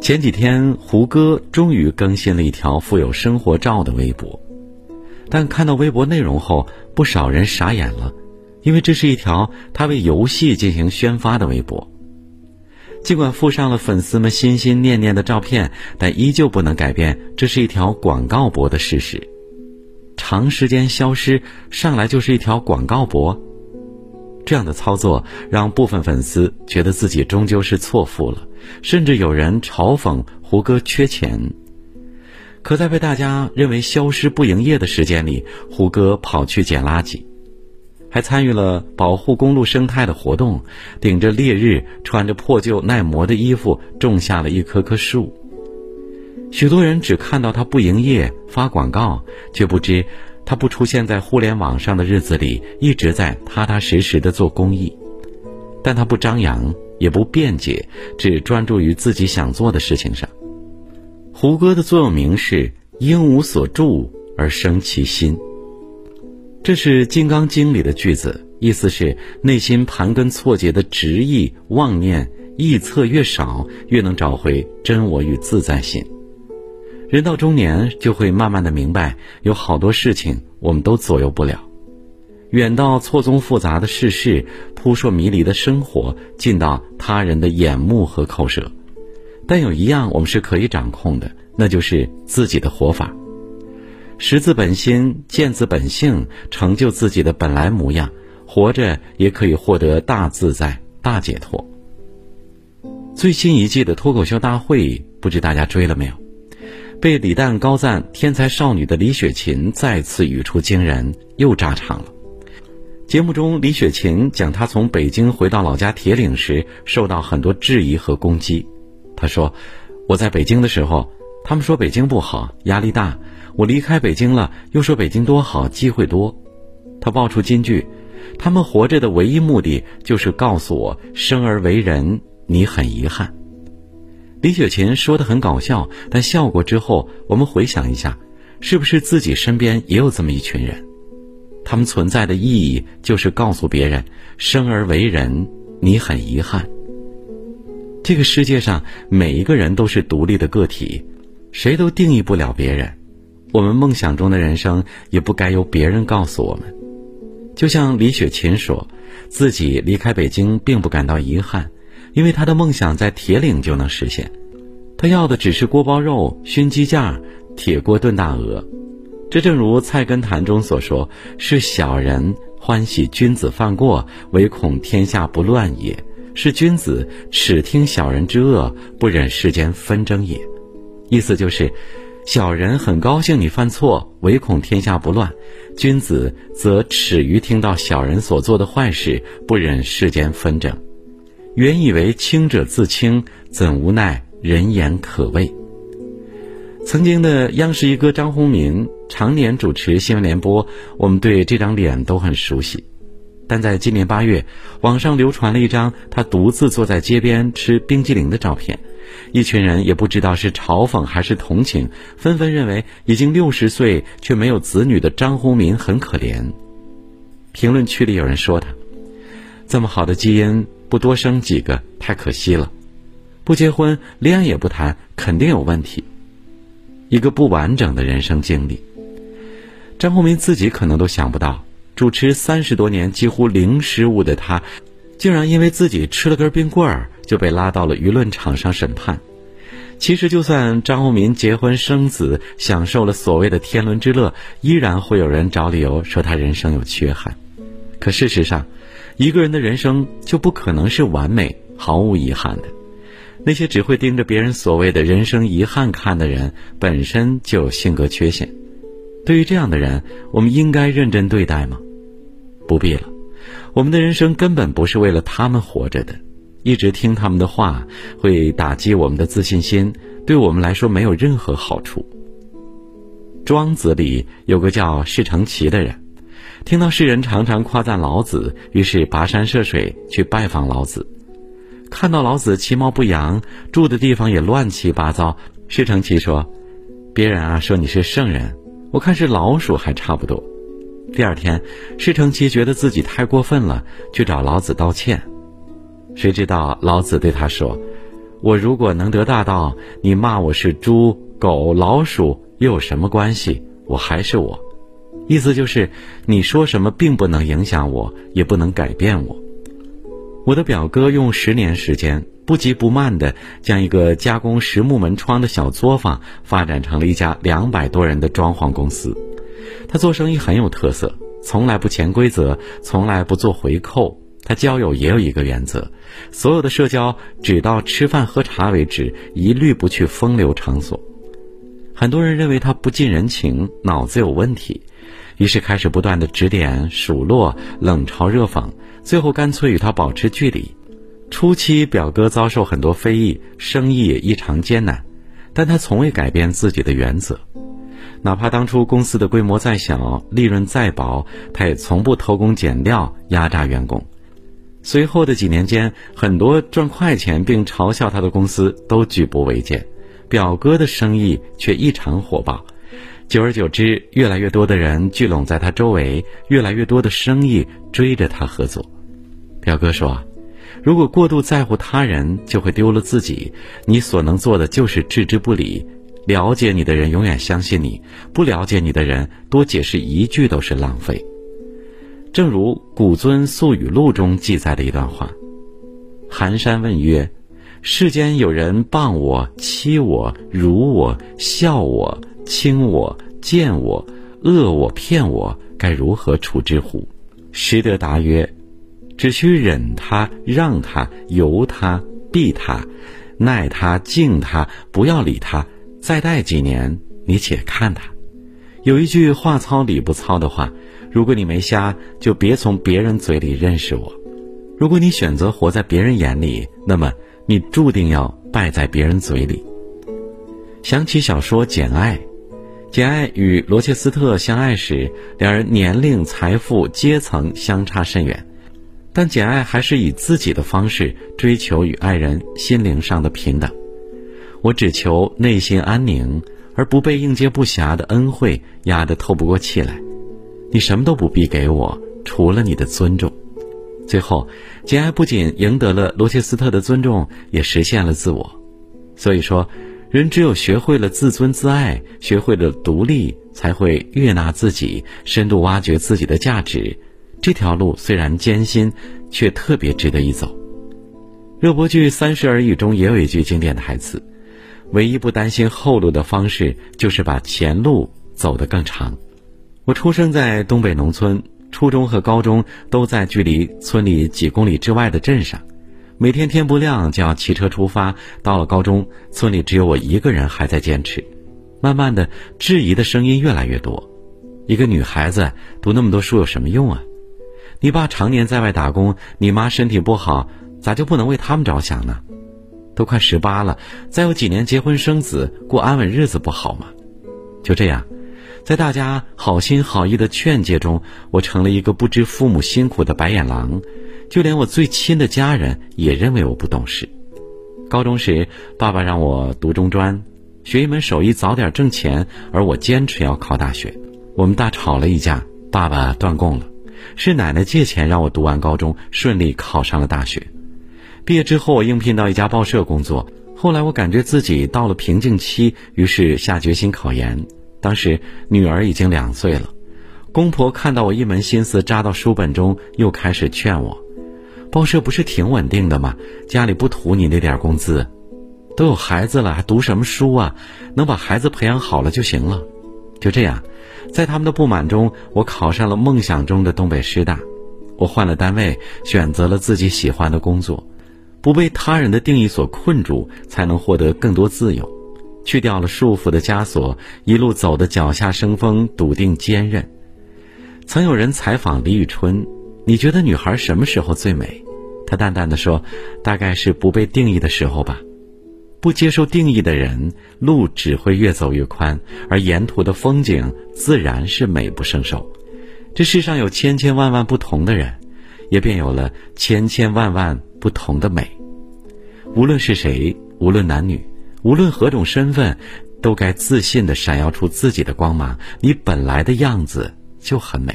前几天，胡歌终于更新了一条附有生活照的微博，但看到微博内容后，不少人傻眼了，因为这是一条他为游戏进行宣发的微博。尽管附上了粉丝们心心念念的照片，但依旧不能改变这是一条广告博的事实。长时间消失，上来就是一条广告博。这样的操作让部分粉丝觉得自己终究是错付了，甚至有人嘲讽胡歌缺钱。可在被大家认为消失不营业的时间里，胡歌跑去捡垃圾，还参与了保护公路生态的活动，顶着烈日，穿着破旧耐磨的衣服，种下了一棵棵树。许多人只看到他不营业发广告，却不知。他不出现在互联网上的日子里，一直在踏踏实实的做公益，但他不张扬，也不辩解，只专注于自己想做的事情上。胡歌的座右铭是“应无所住而生其心”，这是《金刚经》里的句子，意思是内心盘根错节的执意妄念臆测越少，越能找回真我与自在心。人到中年，就会慢慢的明白，有好多事情我们都左右不了。远到错综复杂的世事，扑朔迷离的生活，近到他人的眼目和口舌。但有一样我们是可以掌控的，那就是自己的活法。识自本心，见自本性，成就自己的本来模样，活着也可以获得大自在、大解脱。最新一季的脱口秀大会，不知大家追了没有？被李诞高赞天才少女的李雪琴再次语出惊人，又炸场了。节目中，李雪琴讲她从北京回到老家铁岭时，受到很多质疑和攻击。她说：“我在北京的时候，他们说北京不好，压力大；我离开北京了，又说北京多好，机会多。”她爆出金句：“他们活着的唯一目的，就是告诉我，生而为人，你很遗憾。”李雪琴说的很搞笑，但笑过之后，我们回想一下，是不是自己身边也有这么一群人？他们存在的意义就是告诉别人：生而为人，你很遗憾。这个世界上每一个人都是独立的个体，谁都定义不了别人。我们梦想中的人生也不该由别人告诉我们。就像李雪琴说，自己离开北京并不感到遗憾。因为他的梦想在铁岭就能实现，他要的只是锅包肉、熏鸡架、铁锅炖大鹅。这正如《菜根谭》中所说：“是小人欢喜君子犯过，唯恐天下不乱也；是君子耻听小人之恶，不忍世间纷争也。”意思就是，小人很高兴你犯错，唯恐天下不乱；君子则耻于听到小人所做的坏事，不忍世间纷争。原以为清者自清，怎无奈人言可畏。曾经的央视一哥张宏民常年主持新闻联播，我们对这张脸都很熟悉。但在今年八月，网上流传了一张他独自坐在街边吃冰激凌的照片，一群人也不知道是嘲讽还是同情，纷纷认为已经六十岁却没有子女的张宏民很可怜。评论区里有人说他，这么好的基因。不多生几个太可惜了，不结婚恋爱也不谈，肯定有问题。一个不完整的人生经历，张宏民自己可能都想不到，主持三十多年几乎零失误的他，竟然因为自己吃了根冰棍儿就被拉到了舆论场上审判。其实，就算张宏民结婚生子，享受了所谓的天伦之乐，依然会有人找理由说他人生有缺憾。可事实上，一个人的人生就不可能是完美、毫无遗憾的。那些只会盯着别人所谓的人生遗憾看的人，本身就有性格缺陷。对于这样的人，我们应该认真对待吗？不必了。我们的人生根本不是为了他们活着的。一直听他们的话，会打击我们的自信心，对我们来说没有任何好处。庄子里有个叫释成奇的人。听到世人常常夸赞老子，于是跋山涉水去拜访老子。看到老子其貌不扬，住的地方也乱七八糟。释成奇说：“别人啊说你是圣人，我看是老鼠还差不多。”第二天，施成奇觉得自己太过分了，去找老子道歉。谁知道老子对他说：“我如果能得大道，你骂我是猪、狗、老鼠又有什么关系？我还是我。”意思就是，你说什么并不能影响我，也不能改变我。我的表哥用十年时间，不急不慢地将一个加工实木门窗的小作坊发展成了一家两百多人的装潢公司。他做生意很有特色，从来不潜规则，从来不做回扣。他交友也有一个原则：所有的社交只到吃饭喝茶为止，一律不去风流场所。很多人认为他不近人情，脑子有问题。于是开始不断的指点、数落、冷嘲热讽，最后干脆与他保持距离。初期，表哥遭受很多非议，生意也异常艰难，但他从未改变自己的原则。哪怕当初公司的规模再小，利润再薄，他也从不偷工减料、压榨员工。随后的几年间，很多赚快钱并嘲笑他的公司都举步维艰，表哥的生意却异常火爆。久而久之，越来越多的人聚拢在他周围，越来越多的生意追着他合作。表哥说：“如果过度在乎他人，就会丢了自己。你所能做的就是置之不理。了解你的人永远相信你，不了解你的人多解释一句都是浪费。”正如《古尊宿语录》中记载的一段话：“寒山问曰：世间有人谤我、欺我、辱我、笑我。”轻我、贱我、恶我、骗我，该如何处之乎？实德答曰：只需忍他、让他、由他、避他、耐他、敬他，不要理他。再待几年，你且看他。有一句话糙理不糙的话：如果你没瞎，就别从别人嘴里认识我；如果你选择活在别人眼里，那么你注定要败在别人嘴里。想起小说《简爱》。简爱与罗切斯特相爱时，两人年龄、财富、阶层相差甚远，但简爱还是以自己的方式追求与爱人心灵上的平等。我只求内心安宁，而不被应接不暇的恩惠压得透不过气来。你什么都不必给我，除了你的尊重。最后，简爱不仅赢得了罗切斯特的尊重，也实现了自我。所以说。人只有学会了自尊自爱，学会了独立，才会悦纳自己，深度挖掘自己的价值。这条路虽然艰辛，却特别值得一走。热播剧《三十而已》中也有一句经典台词：“唯一不担心后路的方式，就是把前路走得更长。”我出生在东北农村，初中和高中都在距离村里几公里之外的镇上。每天天不亮就要骑车出发，到了高中，村里只有我一个人还在坚持。慢慢的，质疑的声音越来越多。一个女孩子读那么多书有什么用啊？你爸常年在外打工，你妈身体不好，咋就不能为他们着想呢？都快十八了，再有几年结婚生子，过安稳日子不好吗？就这样，在大家好心好意的劝诫中，我成了一个不知父母辛苦的白眼狼。就连我最亲的家人也认为我不懂事。高中时，爸爸让我读中专，学一门手艺，早点挣钱，而我坚持要考大学。我们大吵了一架，爸爸断供了，是奶奶借钱让我读完高中，顺利考上了大学。毕业之后，我应聘到一家报社工作。后来，我感觉自己到了瓶颈期，于是下决心考研。当时女儿已经两岁了，公婆看到我一门心思扎到书本中，又开始劝我。报社不是挺稳定的吗？家里不图你那点工资，都有孩子了还读什么书啊？能把孩子培养好了就行了。就这样，在他们的不满中，我考上了梦想中的东北师大。我换了单位，选择了自己喜欢的工作，不被他人的定义所困住，才能获得更多自由。去掉了束缚的枷锁，一路走的脚下生风，笃定坚韧。曾有人采访李宇春，你觉得女孩什么时候最美？她淡淡的说：“大概是不被定义的时候吧。不接受定义的人，路只会越走越宽，而沿途的风景自然是美不胜收。这世上有千千万万不同的人，也便有了千千万万不同的美。无论是谁，无论男女，无论何种身份，都该自信的闪耀出自己的光芒。你本来的样子就很美。”